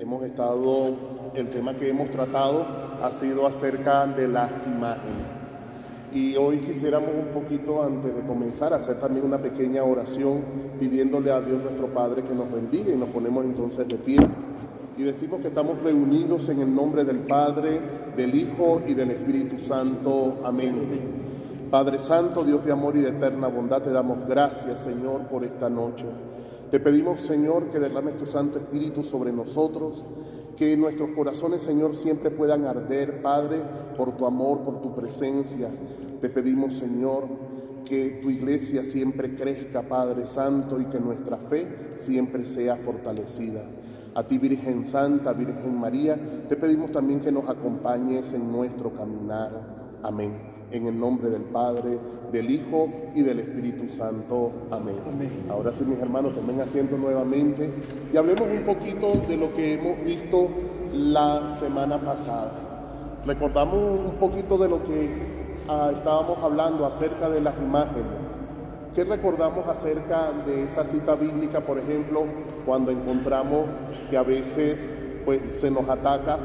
hemos estado, el tema que hemos tratado ha sido acerca de las imágenes. Y hoy quisiéramos un poquito, antes de comenzar, hacer también una pequeña oración pidiéndole a Dios nuestro Padre que nos bendiga y nos ponemos entonces de pie. Y decimos que estamos reunidos en el nombre del Padre, del Hijo y del Espíritu Santo. Amén. Padre Santo, Dios de amor y de eterna bondad, te damos gracias, Señor, por esta noche. Te pedimos, Señor, que derrames tu Santo Espíritu sobre nosotros, que nuestros corazones, Señor, siempre puedan arder, Padre, por tu amor, por tu presencia. Te pedimos, Señor, que tu iglesia siempre crezca, Padre Santo, y que nuestra fe siempre sea fortalecida. A ti, Virgen Santa, Virgen María, te pedimos también que nos acompañes en nuestro caminar. Amén. En el nombre del Padre, del Hijo y del Espíritu Santo. Amén. Ahora sí, mis hermanos, tomen asiento nuevamente y hablemos un poquito de lo que hemos visto la semana pasada. Recordamos un poquito de lo que ah, estábamos hablando acerca de las imágenes. ¿Qué recordamos acerca de esa cita bíblica, por ejemplo, cuando encontramos que a veces pues, se nos ataca,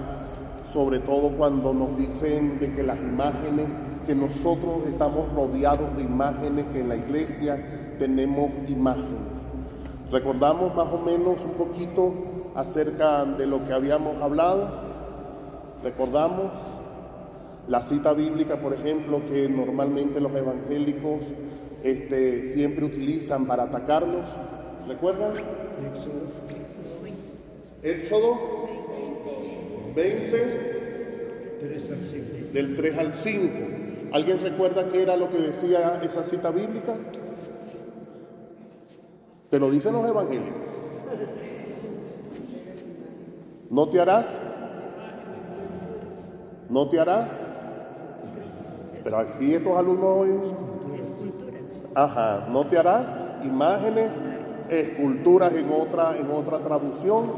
sobre todo cuando nos dicen de que las imágenes que nosotros estamos rodeados de imágenes, que en la iglesia tenemos imágenes. Recordamos más o menos un poquito acerca de lo que habíamos hablado. Recordamos la cita bíblica, por ejemplo, que normalmente los evangélicos este, siempre utilizan para atacarnos. ¿Recuerdan? Éxodo 20, del 3 al 5. ¿Alguien recuerda qué era lo que decía esa cita bíblica? Te lo dicen los evangélicos. No te harás. No te harás. Pero aquí estos alumnos Ajá, no te harás imágenes, esculturas en otra, en otra traducción.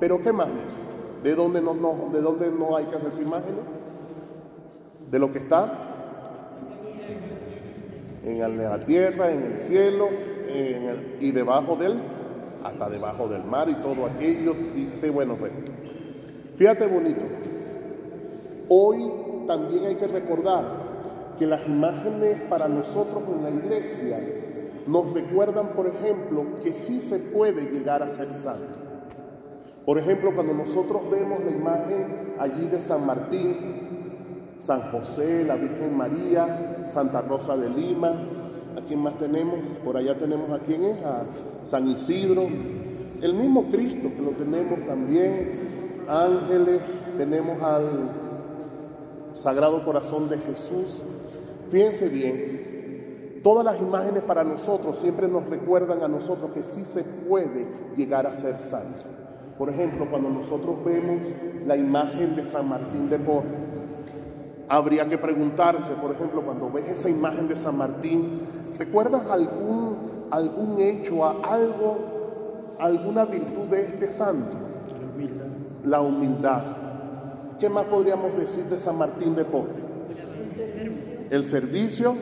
Pero ¿qué más dice? ¿De dónde no, no, ¿De dónde no hay que hacerse imágenes? De lo que está en la tierra, en el cielo y debajo del, hasta debajo del mar y todo aquello. Dice, bueno, pues, fíjate bonito. Hoy también hay que recordar que las imágenes para nosotros en la iglesia nos recuerdan, por ejemplo, que sí se puede llegar a ser santo. Por ejemplo, cuando nosotros vemos la imagen allí de San Martín, San José, la Virgen María, Santa Rosa de Lima, ¿a quién más tenemos? Por allá tenemos a quién es, a San Isidro, el mismo Cristo que lo tenemos también, ángeles, tenemos al Sagrado Corazón de Jesús. Fíjense bien, todas las imágenes para nosotros siempre nos recuerdan a nosotros que sí se puede llegar a ser santo. Por ejemplo, cuando nosotros vemos la imagen de San Martín de Porres, habría que preguntarse, por ejemplo, cuando ves esa imagen de San Martín, ¿recuerdas algún, algún hecho, algo, alguna virtud de este santo? La humildad. La humildad. ¿Qué más podríamos decir de San Martín de Porres? El servicio.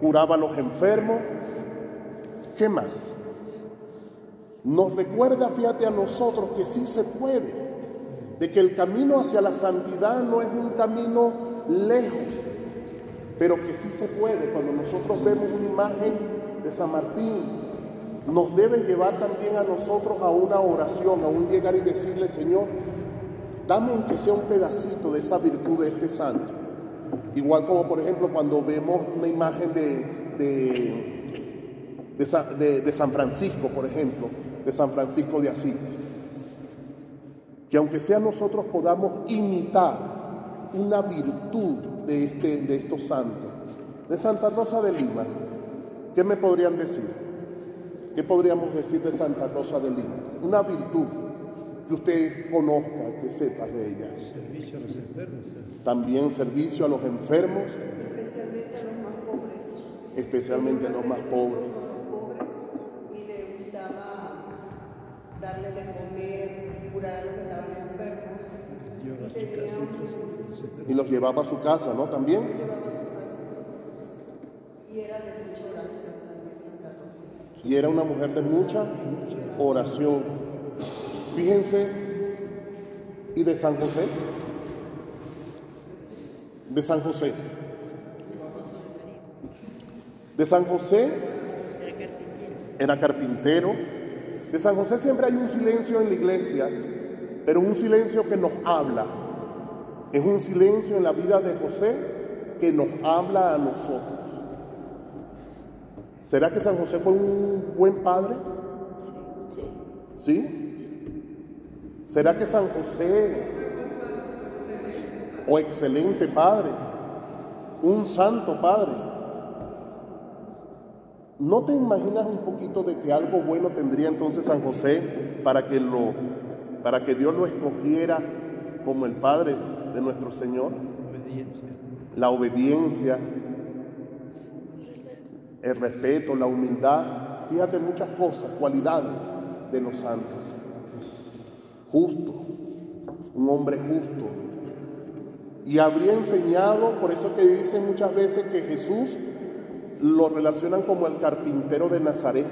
Curaba a los enfermos. ¿Qué más? nos recuerda, fíjate, a nosotros que sí se puede, de que el camino hacia la santidad no es un camino lejos, pero que sí se puede. Cuando nosotros vemos una imagen de San Martín, nos debe llevar también a nosotros a una oración, a un llegar y decirle, Señor, dame aunque sea un pedacito de esa virtud de este santo. Igual como por ejemplo cuando vemos una imagen de, de San Francisco, por ejemplo, de San Francisco de Asís. Que aunque sea nosotros podamos imitar una virtud de, este, de estos santos. De Santa Rosa de Lima, ¿qué me podrían decir? ¿Qué podríamos decir de Santa Rosa de Lima? Una virtud. que usted conozca, que sepas de ella. Servicio a los enfermos. ¿eh? También servicio a los enfermos, especialmente a los más pobres. especialmente a los más pobres y le gustaba darle de comer, curar a los que estaban enfermos. Lleva a su Tenía casa un- otros a los enfermos. Y los llevaba a su casa, ¿no? También. Y era de mucha oración también. Y era una mujer de mucha oración. Fíjense, ¿y de San José? De San José. De San José era carpintero. De San José siempre hay un silencio en la iglesia, pero un silencio que nos habla. Es un silencio en la vida de José que nos habla a nosotros. ¿Será que San José fue un buen padre? ¿Sí? ¿Será que San José, o excelente padre, un santo padre? ¿No te imaginas un poquito de que algo bueno tendría entonces San José para que lo, para que Dios lo escogiera como el padre de nuestro Señor? Obediencia. La obediencia, el respeto, la humildad, fíjate muchas cosas, cualidades de los santos. Justo, un hombre justo. Y habría enseñado, por eso que dicen muchas veces que Jesús lo relacionan como el carpintero de Nazaret,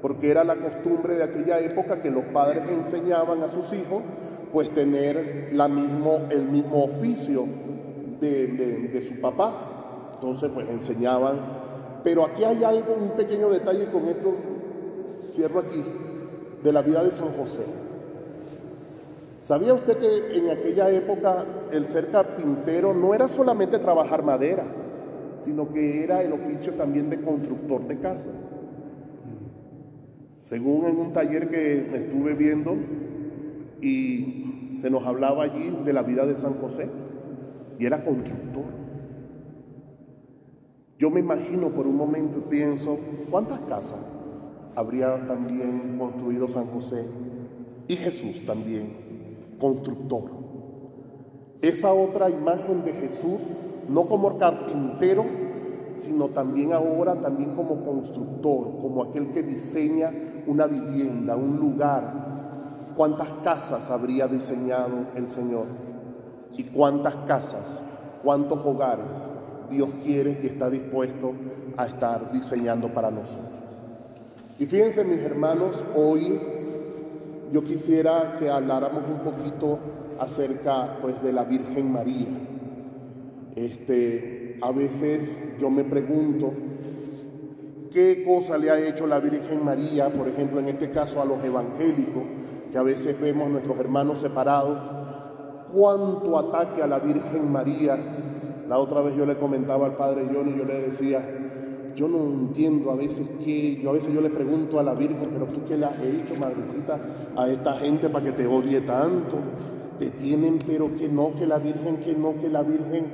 porque era la costumbre de aquella época que los padres enseñaban a sus hijos, pues tener la mismo, el mismo oficio de, de- su papá. Entonces, pues enseñaban. Pero aquí hay algo, un pequeño detalle con esto, cierro aquí, de la vida de San José. ¿Sabía usted que en aquella época el ser carpintero no era solamente trabajar madera, sino que era el oficio también de constructor de casas? Según en un taller que estuve viendo y se nos hablaba allí de la vida de San José, y era constructor. Yo me imagino por un momento y pienso, ¿cuántas casas habría también construido San José? Y Jesús también, constructor. Esa otra imagen de Jesús, no como carpintero, sino también ahora también como constructor, como aquel que diseña una vivienda, un lugar. ¿Cuántas casas habría diseñado el Señor? ¿Y cuántas casas, cuántos hogares Dios quiere y está dispuesto a estar diseñando para nosotros? Y fíjense mis hermanos, hoy yo quisiera que habláramos un poquito acerca pues de la Virgen María. Este, a veces yo me pregunto qué cosa le ha hecho la Virgen María, por ejemplo, en este caso a los evangélicos, que a veces vemos nuestros hermanos separados, cuánto ataque a la Virgen María. La otra vez yo le comentaba al padre Johnny, yo le decía, yo no entiendo a veces que, yo a veces yo le pregunto a la Virgen, pero tú qué le has hecho, madrecita, a esta gente para que te odie tanto. Te tienen, pero que no, que la Virgen, que no, que la Virgen.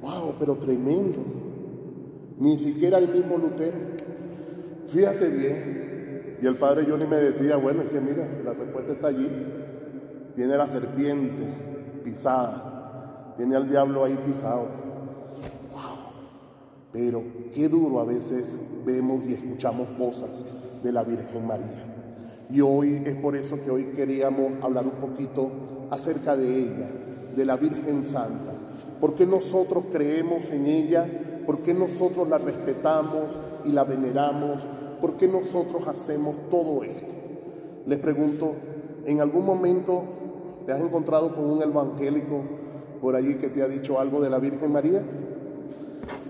Wow, pero tremendo. Ni siquiera el mismo Lutero. Fíjate bien. Y el padre Johnny me decía, bueno, es que mira, la respuesta está allí. Tiene la serpiente pisada. Tiene al diablo ahí pisado. Wow. Pero qué duro a veces vemos y escuchamos cosas de la Virgen María. Y hoy es por eso que hoy queríamos hablar un poquito acerca de ella, de la Virgen Santa. ¿Por qué nosotros creemos en ella? ¿Por qué nosotros la respetamos y la veneramos? ¿Por qué nosotros hacemos todo esto? Les pregunto, ¿en algún momento te has encontrado con un evangélico por allí que te ha dicho algo de la Virgen María?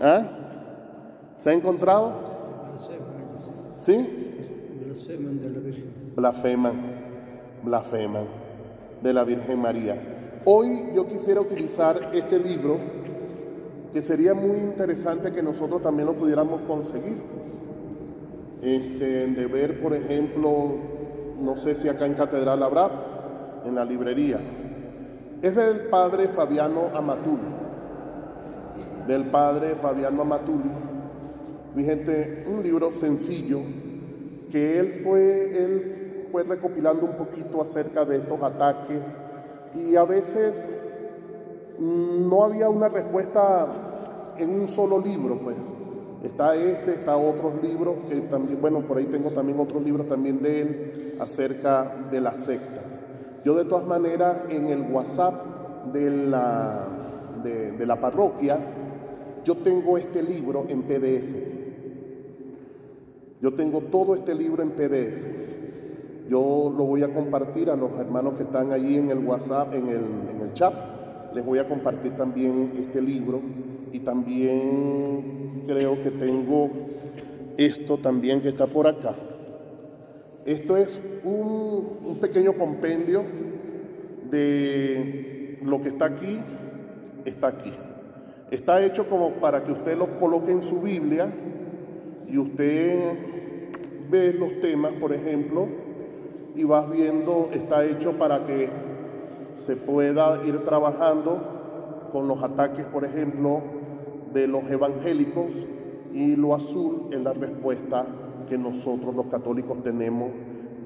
¿Ah? ¿Se ha encontrado? ¿Sí? Blasfeman de la Virgen. Blasfeman, blasfeman de la Virgen María. Hoy yo quisiera utilizar este libro que sería muy interesante que nosotros también lo pudiéramos conseguir. Este, de ver, por ejemplo, no sé si acá en Catedral habrá, en la librería. Es del padre Fabiano Amatuli. Del padre Fabiano Amatuli. Mi gente, un libro sencillo que él fue, él fue recopilando un poquito acerca de estos ataques y a veces no había una respuesta en un solo libro, pues. Está este, está otros libros que también, bueno, por ahí tengo también otros libros también de él acerca de las sectas. Yo de todas maneras en el WhatsApp de la, de, la parroquia, yo tengo este libro en PDF. Yo tengo todo este libro en PDF. Yo lo voy a compartir a los hermanos que están allí en el WhatsApp, en el, en el chat. Les voy a compartir también este libro y también creo que tengo esto también que está por acá. Esto es un, pequeño compendio de lo que está aquí, está aquí. Está hecho como para que usted lo coloque en su Biblia y usted ve los temas, por ejemplo, y vas viendo, está hecho para que se pueda ir trabajando con los ataques, por ejemplo, de los evangélicos y lo azul es la respuesta que nosotros los católicos tenemos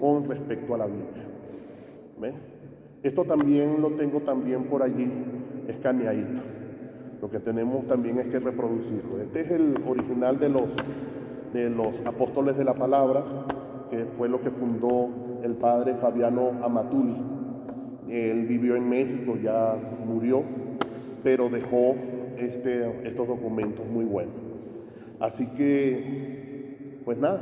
con respecto a la Biblia. ¿Ve? Esto también lo tengo también por allí escaneadito. Lo que tenemos también es que reproducirlo. Este es el original de los, de los apóstoles de la palabra, que fue lo que fundó el padre Fabiano Amatuli. Él vivió en México, ya murió, pero dejó este, estos documentos muy buenos. Así que, pues nada,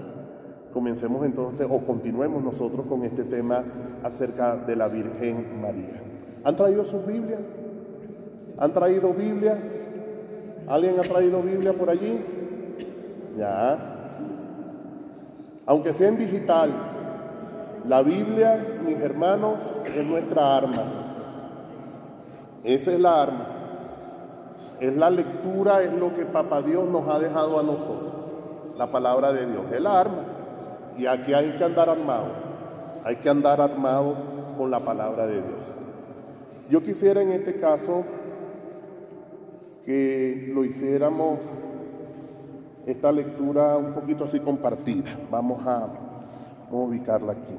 comencemos entonces o continuemos nosotros con este tema acerca de la Virgen María. ¿Han traído sus Biblias? ¿Han traído Biblia? ¿Alguien ha traído Biblia por allí? Ya. Aunque sea en digital, la Biblia, mis hermanos, es nuestra arma. Esa es la arma. Es la lectura, es lo que Papá Dios nos ha dejado a nosotros. La palabra de Dios es la arma. Y aquí hay que andar armado. Hay que andar armado con la palabra de Dios. Yo quisiera en este caso que lo hiciéramos esta lectura un poquito así compartida. Vamos a, vamos a ubicarla aquí.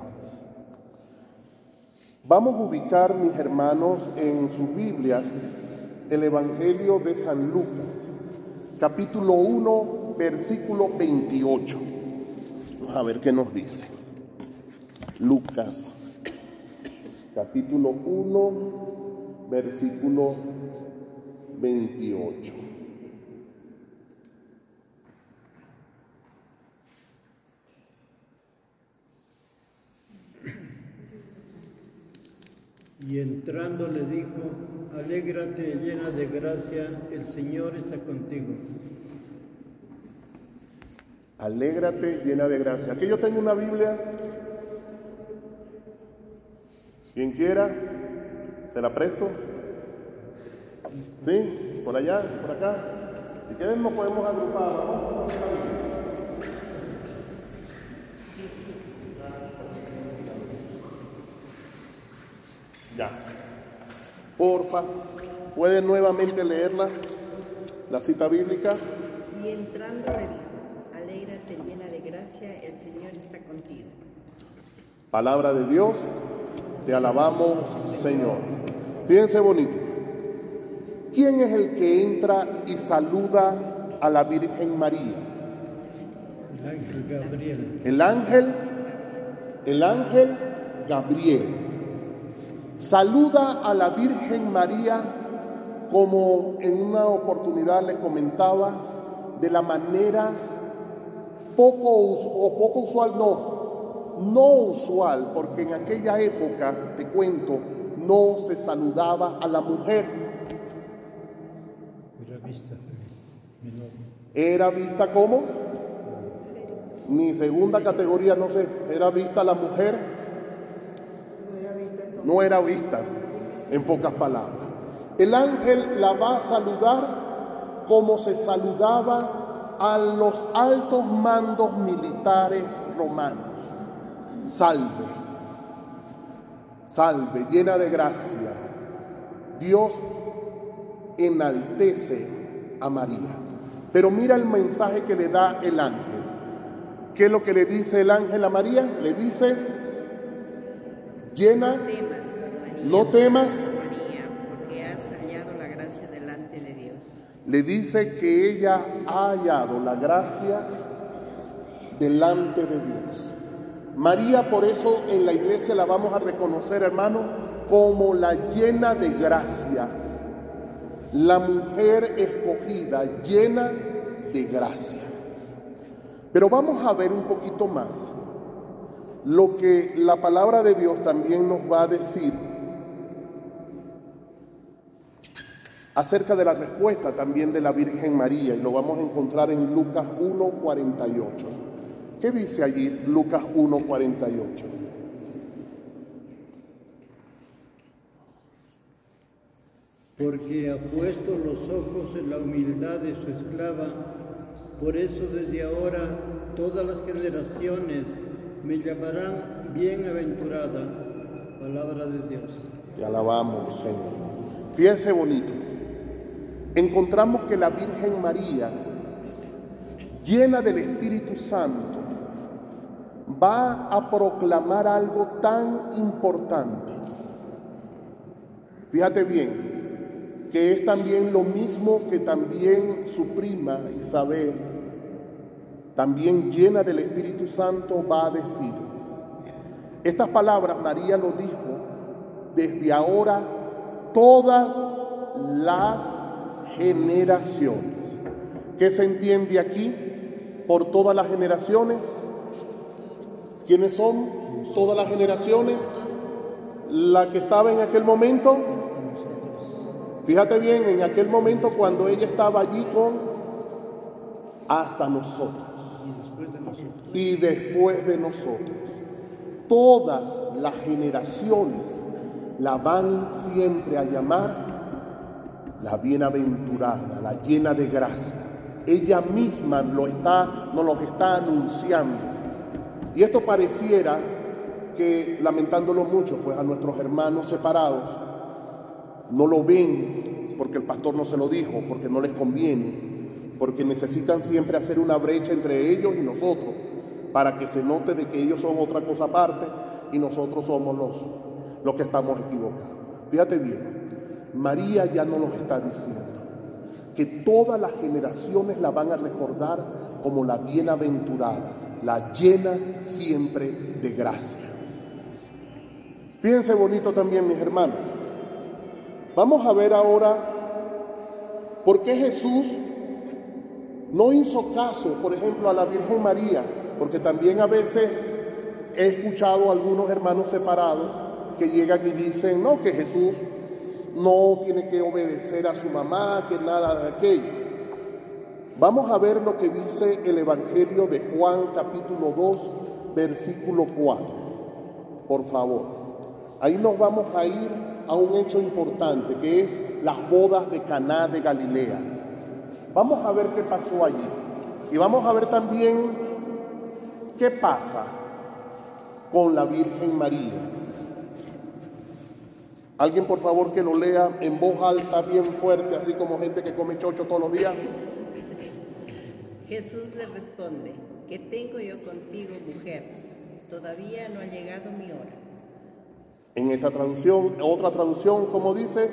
Vamos a ubicar, mis hermanos, en su Biblia el Evangelio de San Lucas, capítulo 1, versículo 28. Vamos a ver qué nos dice. Lucas, capítulo 1, versículo 28. Y entrando le dijo, alégrate llena de gracia, el Señor está contigo. Alégrate llena de gracia. Aquí yo tengo una Biblia. Quien quiera, se la presto. ¿Sí? Por allá, por acá. Si quieren nos podemos agrupar. Ya. Porfa, ¿pueden nuevamente leerla? La cita bíblica. Y entrando le dijo, alégrate llena de gracia, el Señor está contigo. Palabra de Dios, te alabamos, Señor. Fíjense bonito. ¿Quién es el que entra y saluda a la Virgen María? El ángel Gabriel. El ángel, el ángel Gabriel. Saluda a la Virgen María como en una oportunidad les comentaba, de la manera poco o poco usual, no, no usual, porque en aquella época, te cuento, no se saludaba a la mujer, Era vista menor. era vista como mi segunda categoría, no sé, era vista la mujer, No era vista entonces. No era vista, en pocas palabras. El ángel la va a saludar como se saludaba a los altos mandos militares romanos. Salve, salve, llena de gracia. Dios enaltece a María. Pero mira el mensaje que le da el ángel. ¿Qué es lo que le dice el ángel a María? Le dice, llena, No temas, porque has hallado la gracia delante de Dios. le dice que ella ha hallado la gracia delante de Dios. María, por eso en la iglesia la vamos a reconocer, hermano, como la llena de gracia, la mujer escogida, llena de gracia. Pero vamos a ver un poquito más lo que la palabra de Dios también nos va a decir acerca de la respuesta también de la Virgen María y lo vamos a encontrar en Lucas 1:48. ¿Qué dice allí Lucas 1:48? Porque ha puesto los ojos en la humildad de su esclava, por eso desde ahora todas las generaciones me llamarán bienaventurada. Palabra de Dios. Te alabamos, Señor. Fíjense bonito. Encontramos que la Virgen María, llena del Espíritu Santo, va a proclamar algo tan importante. Fíjate bien, que es también lo mismo que también su prima Isabel, también llena del Espíritu Santo, va a decir. Estas palabras María lo dijo desde ahora todas las generaciones. ¿Qué se entiende aquí por todas las generaciones? ¿Quiénes son todas las generaciones? La que estaba en aquel momento. Fíjate bien, en aquel momento cuando ella estaba allí con hasta nosotros y después de nosotros. Todas las generaciones la van siempre a llamar la bienaventurada, la llena de gracia. Ella misma lo está, nos lo está anunciando. Y esto pareciera que, lamentándolo mucho, pues a nuestros hermanos separados no lo ven porque el pastor no se lo dijo, porque no les conviene, porque necesitan siempre hacer una brecha entre ellos y nosotros, para que se note de que ellos son otra cosa aparte y nosotros somos los, los que estamos equivocados. Fíjate bien, María ya no nos está diciendo que todas las generaciones la van a recordar como la bienaventurada, la llena siempre de gracia. Fíjense bonito también, mis hermanos. Vamos a ver ahora por qué Jesús no hizo caso, por ejemplo, a la Virgen María, porque también a veces he escuchado a algunos hermanos separados que llegan y dicen, no, que Jesús no tiene que obedecer a su mamá, que nada de aquello. Vamos a ver lo que dice el Evangelio de Juan capítulo 2, versículo 4. Por favor. Ahí nos vamos a ir a un hecho importante, que es las bodas de Caná de Galilea. Vamos a ver qué pasó allí. Y vamos a ver también qué pasa con la Virgen María. Alguien por favor que lo lea en voz alta, bien fuerte, así como gente que come chocho todos los días. Jesús le responde, ¿qué tengo yo contigo, mujer? Todavía no ha llegado mi hora. En esta traducción, otra traducción, como dice,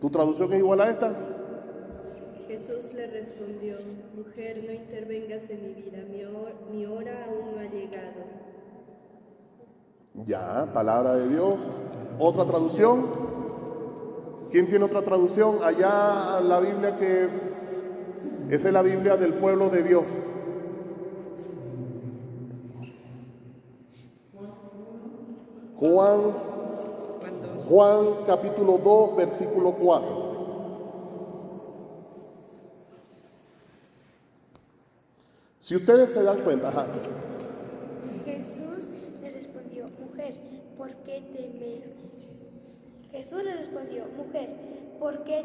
¿tu traducción es igual a esta? Jesús le respondió, mujer, no intervengas en mi vida, mi, hor- mi hora aún no ha llegado. Ya, palabra de Dios. Otra traducción. ¿Quién tiene otra traducción? Allá la Biblia que esa es la Biblia del pueblo de Dios. Juan, Juan capítulo 2, versículo 4. Si ustedes se dan cuenta, ajá, Jesús le respondió, mujer, ¿por qué te metes? Jesús le respondió, mujer, ¿por qué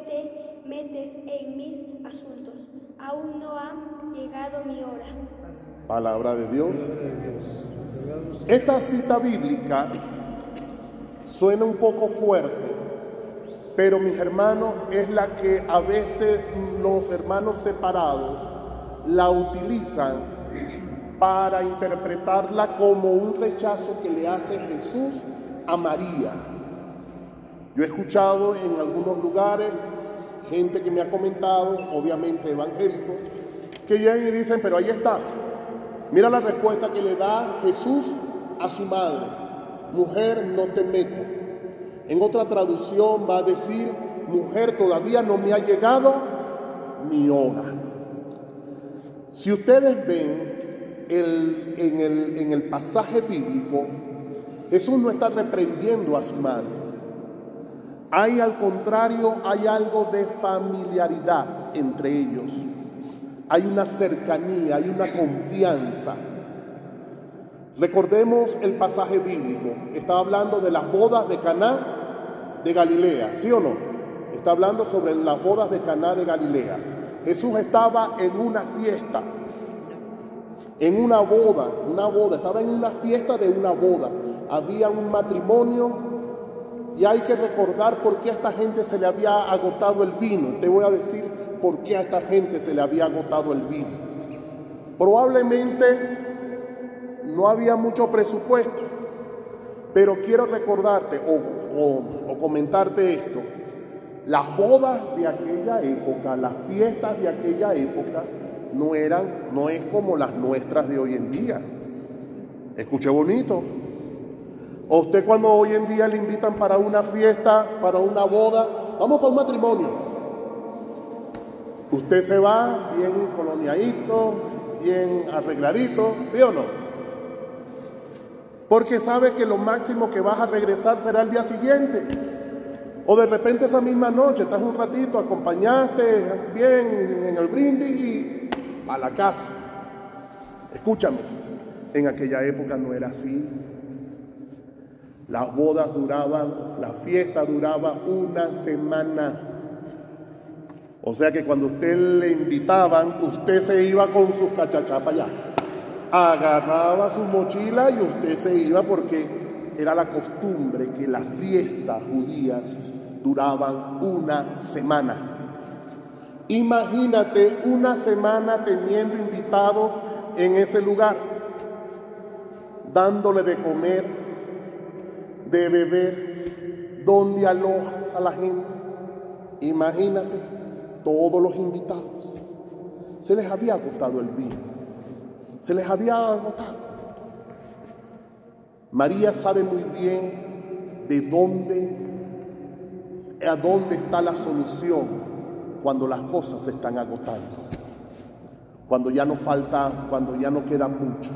te metes en mis asuntos? Aún no ha llegado mi hora. palabra de Dios. Esta cita bíblica suena un poco fuerte, pero mis hermanos es la que a veces los hermanos separados la utilizan para interpretarla como un rechazo que le hace Jesús a María. Yo he escuchado en algunos lugares gente que me ha comentado, obviamente evangélicos, que llegan y dicen, pero ahí está. Mira la respuesta que le da Jesús a su madre. Mujer, no te metas. En otra traducción va a decir, mujer, todavía no me ha llegado mi hora. Si ustedes ven en, el, en el pasaje bíblico, Jesús no está reprendiendo a su madre. Hay al contrario, hay algo de familiaridad entre ellos. Hay una cercanía, hay una confianza. Recordemos el pasaje bíblico. Está hablando de las bodas de Caná de Galilea, ¿sí o no? Está hablando sobre las bodas de Caná de Galilea. Jesús estaba en una fiesta, en una boda, una boda, estaba en una fiesta de una boda. Había un matrimonio y hay que recordar por qué a esta gente se le había agotado el vino. Te voy a decir por qué a esta gente se le había agotado el vino. Probablemente no había mucho presupuesto, pero quiero recordarte o, comentarte esto. Las bodas de aquella época, las fiestas de aquella época, no eran, no es como las nuestras de hoy en día. Escuche bonito, o usted cuando hoy en día le invitan para una fiesta, para una boda, vamos para un matrimonio. Usted se va bien coloniadito, bien arregladito, ¿sí o no? Porque sabe que lo máximo que vas a regresar será el día siguiente. O de repente esa misma noche, estás un ratito, acompañaste bien en el brindis y a la casa. Escúchame, en aquella época no era así. Las bodas duraban, la fiesta duraba una semana. O sea que cuando usted le invitaban, usted se iba con sus cachachapas allá. Agarraba su mochila y usted se iba porque era la costumbre que las fiestas judías duraban una semana. Imagínate una semana teniendo invitado en ese lugar, dándole de comer de beber, donde alojas a la gente. Imagínate, todos los invitados. Se les había agotado el vino, se les había agotado. María sabe muy bien de dónde, a dónde está la solución cuando las cosas se están agotando, cuando ya no falta, cuando ya no queda mucho.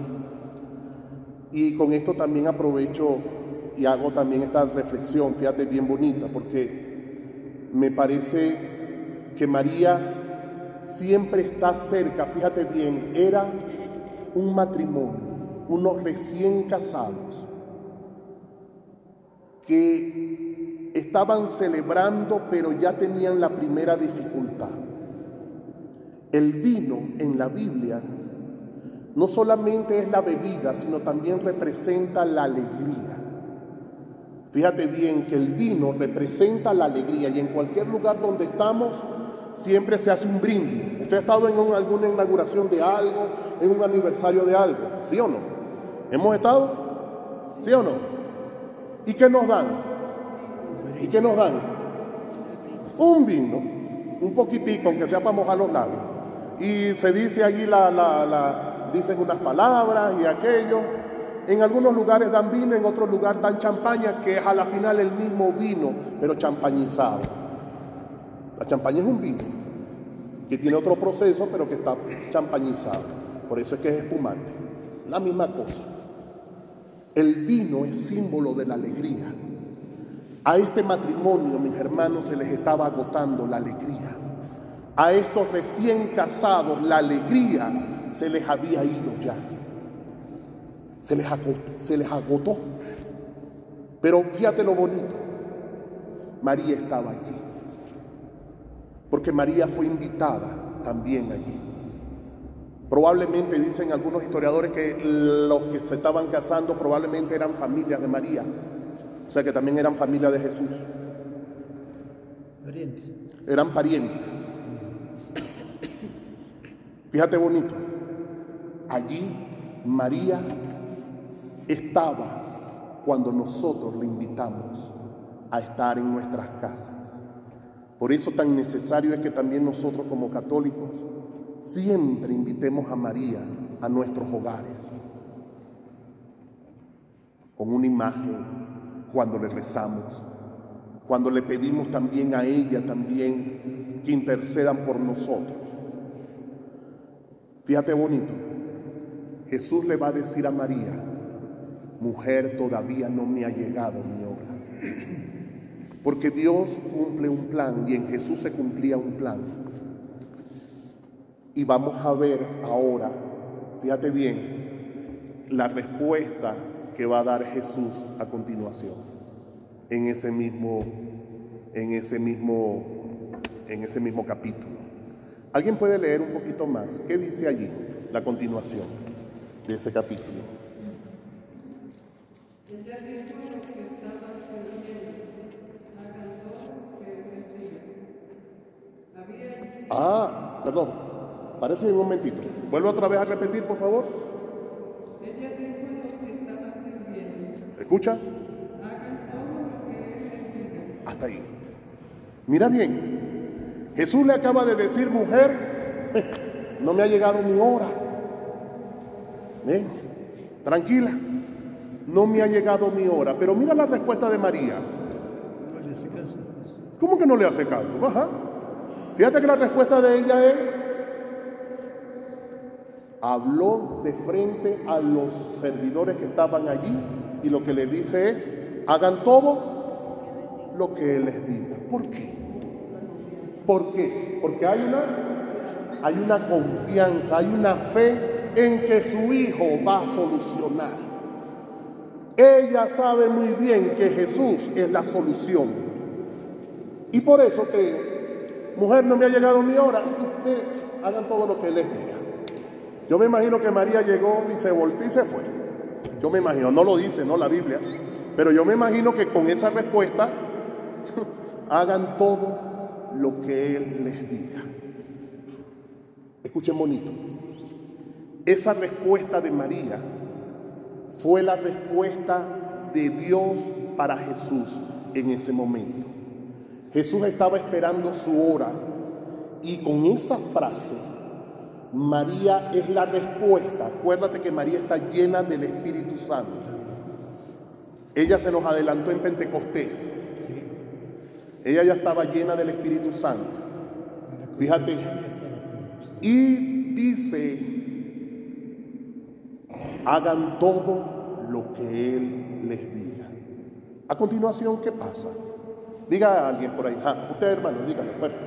Y con esto también aprovecho y hago también esta reflexión, fíjate bien bonita, porque me parece que María siempre está cerca, fíjate bien, era un matrimonio, unos recién casados, que estaban celebrando pero ya tenían la primera dificultad. El vino en la Biblia no solamente es la bebida, sino también representa la alegría. Fíjate bien que el vino representa la alegría y en cualquier lugar donde estamos siempre se hace un brindis. ¿Usted ha estado en alguna inauguración de algo, en un aniversario de algo? ¿Sí o no? ¿Hemos estado? ¿Sí o no? ¿Y qué nos dan? ¿Y qué nos dan? Un vino, un poquitico, aunque sea para mojar los labios. Y se dice allí la, la, la dicen unas palabras y aquello. En algunos lugares dan vino, en otros lugares dan champaña, que es a la final el mismo vino, pero champañizado. La champaña es un vino que tiene otro proceso, pero que está champañizado. Por eso es que es espumante. La misma cosa. El vino es símbolo de la alegría. A este matrimonio, mis hermanos, se les estaba agotando la alegría. A estos recién casados, la alegría se les había ido ya se les agotó, se les agotó. Pero fíjate lo bonito, María estaba allí, porque María fue invitada también allí. Probablemente dicen algunos historiadores que los que se estaban casando probablemente eran familias de María, o sea que también eran familia de Jesús. Parientes. Eran parientes. Fíjate bonito, allí María estaba cuando nosotros le invitamos a estar en nuestras casas. Por eso tan necesario es que también nosotros como católicos siempre invitemos a María a nuestros hogares, con una imagen cuando le rezamos, cuando le pedimos también a ella también que intercedan por nosotros. Fíjate bonito, Jesús le va a decir a María, mujer todavía no me ha llegado mi hora. Porque Dios cumple un plan y en Jesús se cumplía un plan. Y vamos a ver ahora, fíjate bien, la respuesta que va a dar Jesús a continuación en ese mismo en ese mismo en ese mismo capítulo. ¿Alguien puede leer un poquito más? ¿Qué dice allí la continuación de ese capítulo? Ah, perdón. Parece un momentito. Vuelve otra vez a repetir, por favor. ¿Escucha? Hasta ahí. Mira bien. Jesús le acaba de decir, mujer, no me ha llegado mi hora. Ven, tranquila. No me ha llegado mi hora. Pero mira la respuesta de María. No le hace caso. ¿Cómo que no le hace caso? Fíjate que la respuesta de ella es, habló de frente a los servidores que estaban allí y lo que le dice es, hagan todo lo que Él les diga. ¿Por qué? ¿Por qué? Porque hay una, hay una confianza, hay una fe en que su hijo va a solucionar. Ella sabe muy bien que Jesús es la solución. Y por eso que mujer, no me ha llegado mi hora, hagan todo lo que les diga. Yo me imagino que María llegó y se volteó y se fue. Yo me imagino, no lo dice, no la Biblia, pero yo me imagino que con esa respuesta hagan todo lo que Él les diga. Escuchen bonito. Esa respuesta de María fue la respuesta de Dios para Jesús en ese momento. Jesús estaba esperando su hora y con esa frase María es la respuesta. Acuérdate que María está llena del Espíritu Santo. Ella se nos adelantó en Pentecostés. Ella ya estaba llena del Espíritu Santo. Fíjate. Y dice, hagan todo lo que Él les diga. A continuación, ¿qué pasa? Diga a alguien por ahí. Ah, usted hermano, dígale fuerte.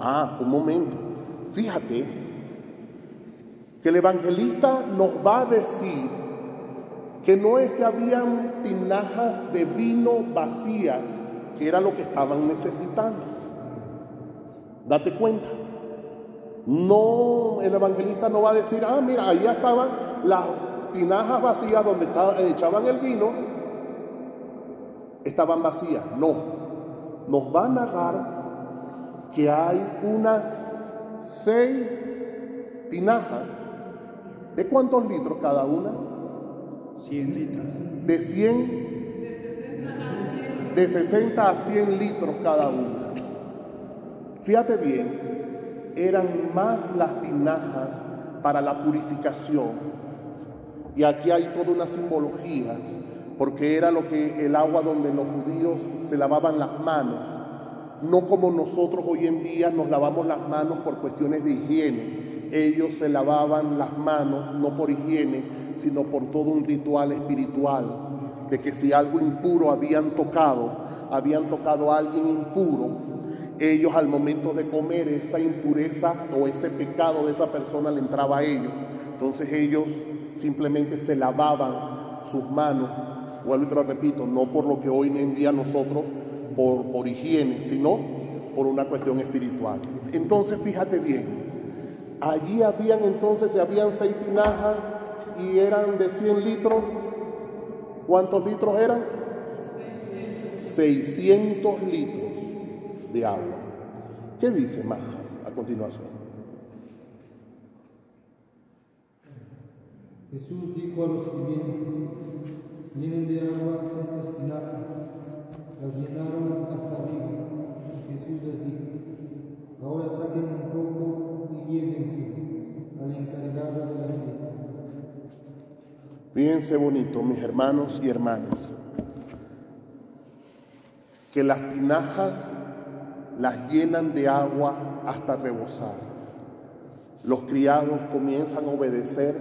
Ah, un momento. Fíjate el evangelista nos va a decir que no es que habían tinajas de vino vacías, que era lo que estaban necesitando. Date cuenta. No, el evangelista no va a decir, ah, mira, ahí estaban las tinajas vacías donde echaban el vino, estaban vacías. No, nos va a narrar que hay unas seis tinajas. ¿De cuántos litros cada una? 100 litros. De 100 de 60 a 100 litros cada una. Fíjate bien, eran más las tinajas para la purificación. Y aquí hay toda una simbología, porque era lo que el agua donde los judíos se lavaban las manos, no como nosotros hoy en día nos lavamos las manos por cuestiones de higiene. Ellos se lavaban las manos no por higiene, sino por todo un ritual espiritual de que si algo impuro habían tocado, habían tocado a alguien impuro, ellos al momento de comer esa impureza o ese pecado de esa persona le entraba a ellos. Entonces ellos simplemente se lavaban sus manos, vuelvo y te lo repito, no por lo que hoy en día nosotros, por, por higiene, sino por una cuestión espiritual. Entonces fíjate bien, allí habían entonces, se habían seis tinajas y eran de 100 litros. ¿Cuántos litros eran? 600 litros de agua. ¿Qué dice más a continuación? Jesús dijo a los sirvientes, llenen de agua estas tinajas. Las llenaron hasta arriba. Jesús les dijo, ahora saquen un poco llévense al encargado de la fiesta. Fíjense bonito, mis hermanos y hermanas, que las tinajas las llenan de agua hasta rebosar. Los criados comienzan a obedecer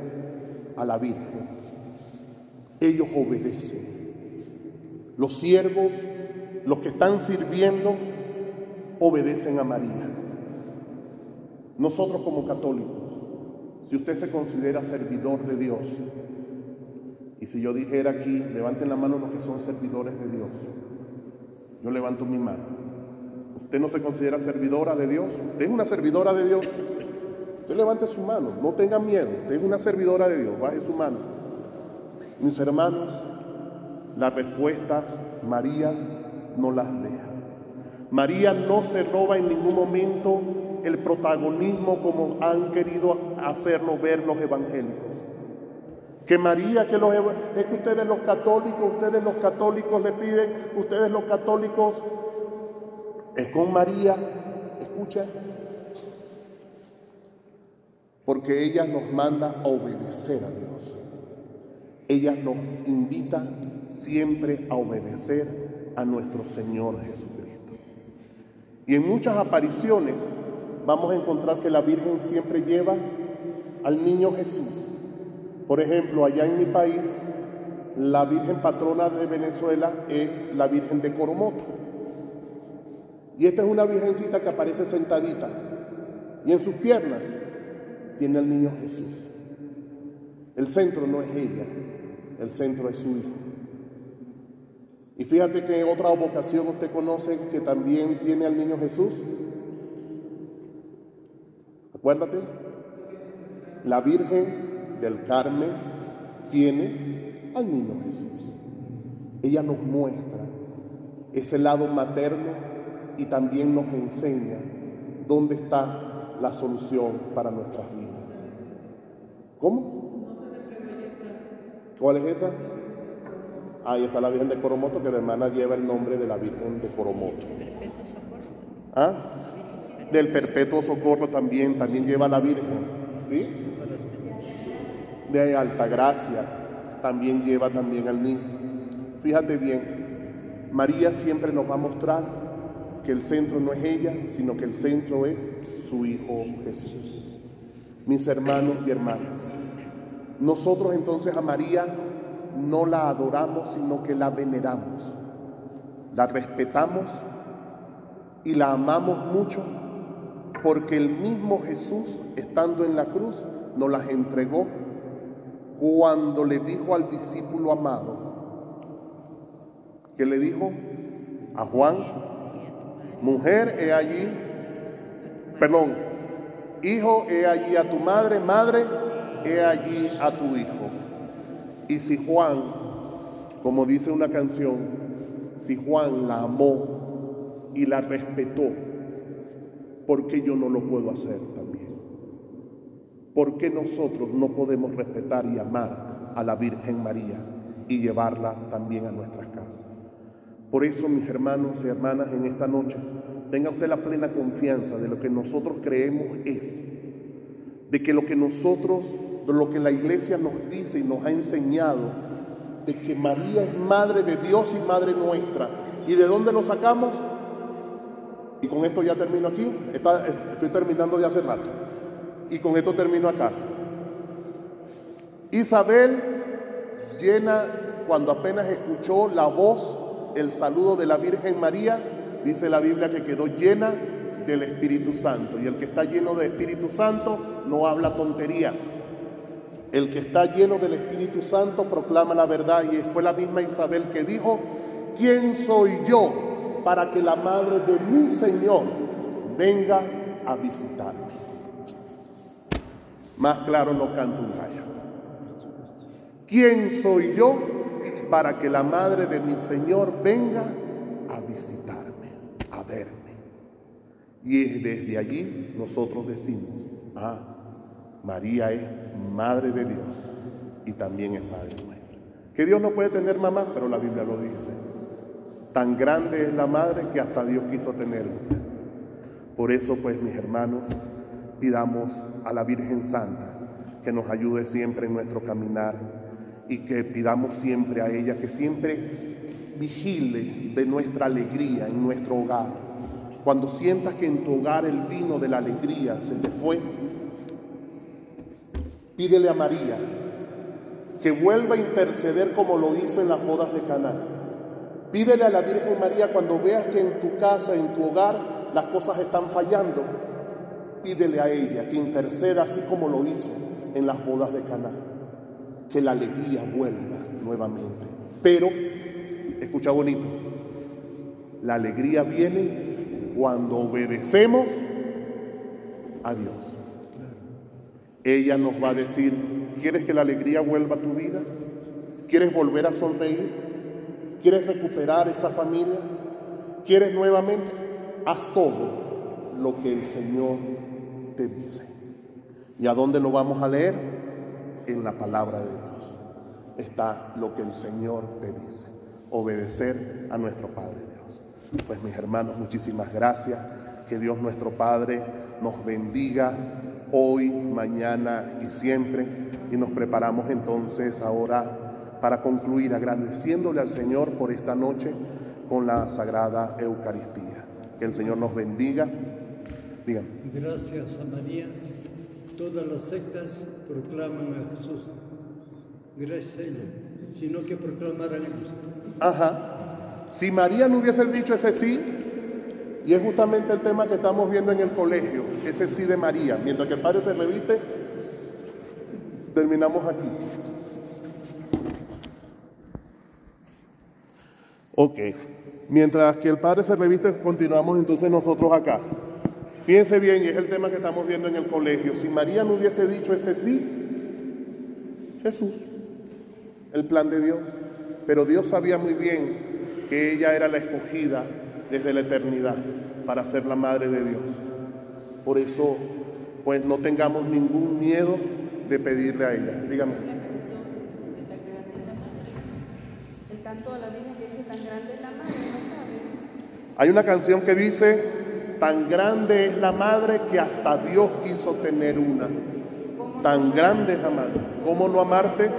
a la Virgen. Ellos obedecen. Los siervos, los que están sirviendo, obedecen a María. Nosotros como católicos, si usted se considera servidor de Dios, y si yo dijera aquí, levanten la mano los que son servidores de Dios, yo levanto mi mano. Usted no se considera servidora de Dios, usted es una servidora de Dios. Usted levante su mano, no tenga miedo, usted es una servidora de Dios, baje su mano. Mis hermanos, la respuesta María no las deja. María no se roba en ningún momento el protagonismo como han querido hacerlo ver los evangélicos. Que María, que los es que ustedes los católicos, ustedes los católicos le piden, ustedes los católicos es con María, escucha, porque ella nos manda a obedecer a Dios. Ella nos invita siempre a obedecer a nuestro Señor Jesucristo. Y en muchas apariciones vamos a encontrar que la Virgen siempre lleva al niño Jesús. Por ejemplo, allá en mi país, la Virgen patrona de Venezuela es la Virgen de Coromoto. Y esta es una virgencita que aparece sentadita. Y en sus piernas tiene al niño Jesús. El centro no es ella, el centro es su hijo. Y fíjate que otra vocación usted conoce que también tiene al niño Jesús. Acuérdate, la Virgen del Carmen tiene al niño Jesús. Ella nos muestra ese lado materno y también nos enseña dónde está la solución para nuestras vidas. ¿Cómo? ¿Cuál es esa? Ahí está la Virgen de Coromoto, que la hermana lleva el nombre de la Virgen de Coromoto. ¿Ah? Del perpetuo socorro también, también lleva la Virgen, ¿sí? De Altagracia también lleva también al niño. Fíjate bien, María siempre nos va a mostrar que el centro no es ella, sino que el centro es su Hijo Jesús. Mis hermanos y hermanas, nosotros entonces a María no la adoramos, sino que la veneramos, la respetamos y la amamos mucho, porque el mismo Jesús, estando en la cruz, nos las entregó cuando le dijo al discípulo amado, que le dijo a Juan, Mujer, he allí, perdón, hijo, he allí a tu madre, madre, he allí a tu hijo. Y si Juan, como dice una canción, si Juan la amó y la respetó, ¿por qué yo no lo puedo hacer también? ¿Por qué nosotros no podemos respetar y amar a la Virgen María y llevarla también a nuestras casas? Por eso, mis hermanos y hermanas, en esta noche, tenga usted la plena confianza de lo que nosotros creemos es, de que lo que nosotros, de lo que la iglesia nos dice y nos ha enseñado, de que María es madre de Dios y madre nuestra. ¿Y de dónde lo sacamos? Y con esto ya termino aquí, estoy terminando de hace rato. Y con esto termino acá. Isabel llena, cuando apenas escuchó la voz el saludo de la Virgen María, dice la Biblia que quedó llena del Espíritu Santo. Y el que está lleno del Espíritu Santo no habla tonterías. El que está lleno del Espíritu Santo proclama la verdad. Y fue la misma Isabel que dijo, ¿quién soy yo para que la madre de mi Señor venga a visitarme? Más claro no canto un gallo. ¿quién soy yo para que la madre de mi Señor venga a visitarme, a verme? Y desde allí nosotros decimos, ah, María es madre de Dios y también es madre nuestra. Que Dios no puede tener mamá, pero la Biblia lo dice. Tan grande es la madre que hasta Dios quiso tener una. Por eso, pues, mis hermanos, pidamos a la Virgen Santa que nos ayude siempre en nuestro caminar y que pidamos siempre a ella que siempre vigile de nuestra alegría en nuestro hogar. Cuando sientas que en tu hogar el vino de la alegría se te fue, pídele a María que vuelva a interceder como lo hizo en las bodas de Caná. Pídele a la Virgen María cuando veas que en tu casa, en tu hogar, las cosas están fallando. Pídele a ella que interceda así como lo hizo en las bodas de Caná. Que la alegría vuelva nuevamente. Pero, escucha bonito, la alegría viene cuando obedecemos a Dios. Ella nos va a decir, ¿quieres que la alegría vuelva a tu vida? ¿Quieres volver a sonreír? ¿Quieres recuperar esa familia? ¿Quieres nuevamente? Haz todo lo que el Señor te dice. ¿Y a dónde lo vamos a leer? En la palabra de Dios. Está lo que el Señor te dice. Obedecer a nuestro Padre Dios. Pues mis hermanos, muchísimas gracias. Que Dios nuestro Padre nos bendiga hoy, mañana y siempre. Y nos preparamos entonces ahora para concluir agradeciéndole al Señor por esta noche con la Sagrada Eucaristía. Que el Señor nos bendiga. Digan. Gracias a María, todas las sectas proclaman a Jesús. Gracias a ella, sino que proclamaran ellos. Ajá. Si María no hubiese dicho ese sí, y es justamente el tema que estamos viendo en el colegio, ese sí de María, mientras que el Padre se reviste, terminamos aquí. Ok. Mientras que el Padre se reviste, continuamos entonces nosotros acá. Fíjense bien, y es el tema que estamos viendo en el colegio. Si María no hubiese dicho ese sí, Jesús, el plan de Dios. Pero Dios sabía muy bien que ella era la escogida desde la eternidad para ser la madre de Dios. Por eso, pues no tengamos ningún miedo de pedirle a ella. Dígame. El canto la que dice tan grande es la madre, ¿no sabe? Hay una canción que dice, tan grande es la madre que hasta Dios quiso tener una. Tan grande es la madre. ¿Cómo no amarte?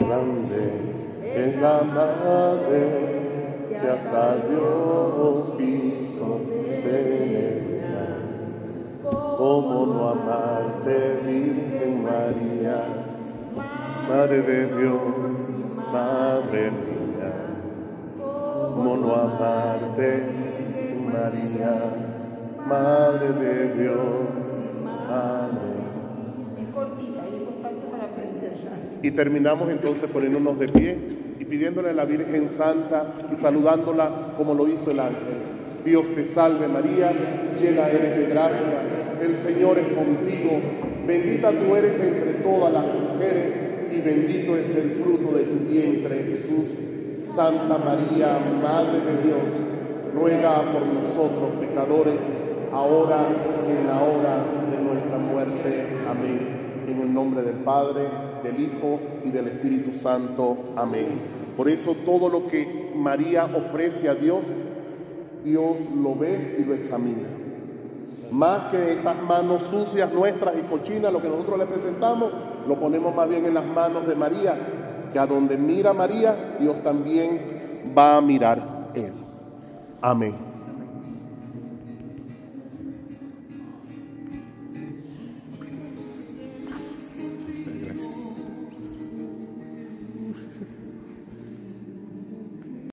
Grande es la madre que hasta Dios quiso Madre de Dios, Madre mía. ¿Cómo no amarte, María? Madre de Dios, Madre. Y terminamos entonces poniéndonos de pie y pidiéndole a la Virgen Santa y saludándola como lo hizo el ángel. Dios te salve María, llena eres de gracia, el Señor es contigo, bendita tú eres entre todas las mujeres y bendito es el fruto de tu vientre Jesús. Santa María, Madre de Dios, ruega por nosotros pecadores, ahora y en la hora de nuestra muerte. Amén. En el nombre del Padre, del Hijo y del Espíritu Santo. Amén. Por eso todo lo que María ofrece a Dios, Dios lo ve y lo examina. Más que estas manos sucias nuestras y cochinas, lo que nosotros le presentamos, lo ponemos más bien en las manos de María, que a donde mira María, Dios también va a mirar Él. Amén.